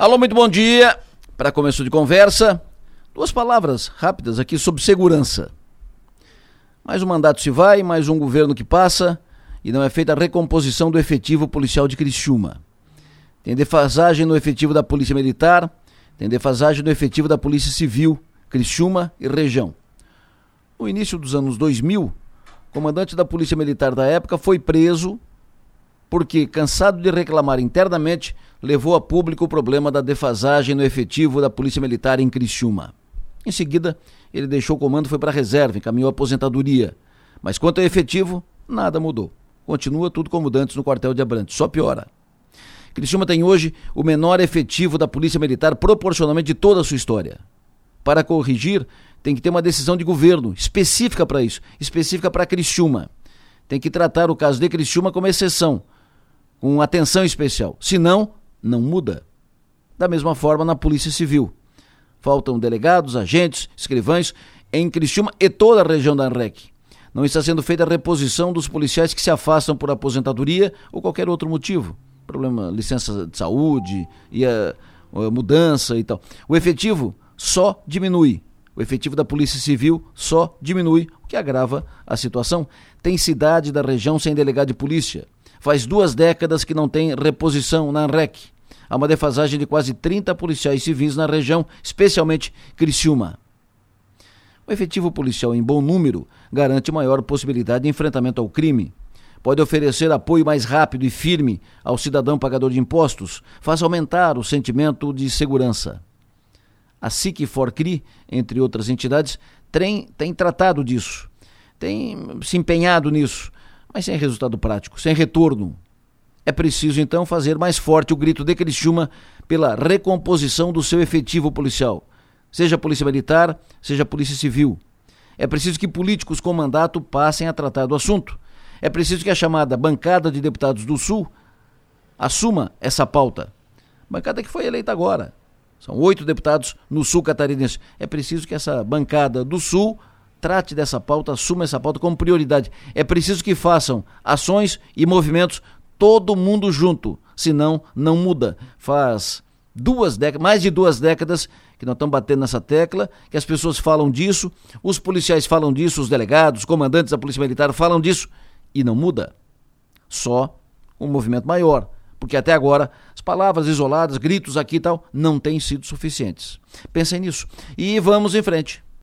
Alô, muito bom dia. Para começo de conversa, duas palavras rápidas aqui sobre segurança. Mais um mandato se vai, mais um governo que passa e não é feita a recomposição do efetivo policial de Criciúma. Tem defasagem no efetivo da Polícia Militar, tem defasagem no efetivo da Polícia Civil, Criciúma e região. No início dos anos 2000, o comandante da Polícia Militar da época foi preso porque, cansado de reclamar internamente, levou a público o problema da defasagem no efetivo da Polícia Militar em Criciúma. Em seguida, ele deixou o comando foi para a reserva, encaminhou a aposentadoria. Mas quanto ao efetivo, nada mudou. Continua tudo como antes no quartel de Abrantes, só piora. Criciúma tem hoje o menor efetivo da Polícia Militar proporcionalmente de toda a sua história. Para corrigir, tem que ter uma decisão de governo específica para isso, específica para Criciúma. Tem que tratar o caso de Criciúma como exceção, com atenção especial. Senão, não muda. Da mesma forma na Polícia Civil. Faltam delegados, agentes, escrivães em Criciúma e toda a região da ANREC. Não está sendo feita a reposição dos policiais que se afastam por aposentadoria ou qualquer outro motivo. Problema, licença de saúde e a, a mudança e tal. O efetivo só diminui. O efetivo da Polícia Civil só diminui, o que agrava a situação. Tem cidade da região sem delegado de polícia. Faz duas décadas que não tem reposição na ANREC. Há uma defasagem de quase 30 policiais civis na região, especialmente Criciúma. O efetivo policial em bom número garante maior possibilidade de enfrentamento ao crime. Pode oferecer apoio mais rápido e firme ao cidadão pagador de impostos, faz aumentar o sentimento de segurança. A SIC Forcri, entre outras entidades, tem, tem tratado disso, tem se empenhado nisso, mas sem resultado prático, sem retorno. É preciso então fazer mais forte o grito de Criciúma pela recomposição do seu efetivo policial, seja Polícia Militar, seja Polícia Civil. É preciso que políticos com mandato passem a tratar do assunto. É preciso que a chamada bancada de deputados do Sul assuma essa pauta. Bancada que foi eleita agora. São oito deputados no Sul catarinense. É preciso que essa bancada do Sul trate dessa pauta, assuma essa pauta como prioridade. É preciso que façam ações e movimentos todo mundo junto, senão não muda. Faz duas décadas, mais de duas décadas que nós estamos batendo nessa tecla, que as pessoas falam disso, os policiais falam disso, os delegados, os comandantes da Polícia Militar falam disso e não muda. Só um movimento maior, porque até agora as palavras isoladas, gritos aqui e tal, não têm sido suficientes. Pensem nisso. E vamos em frente.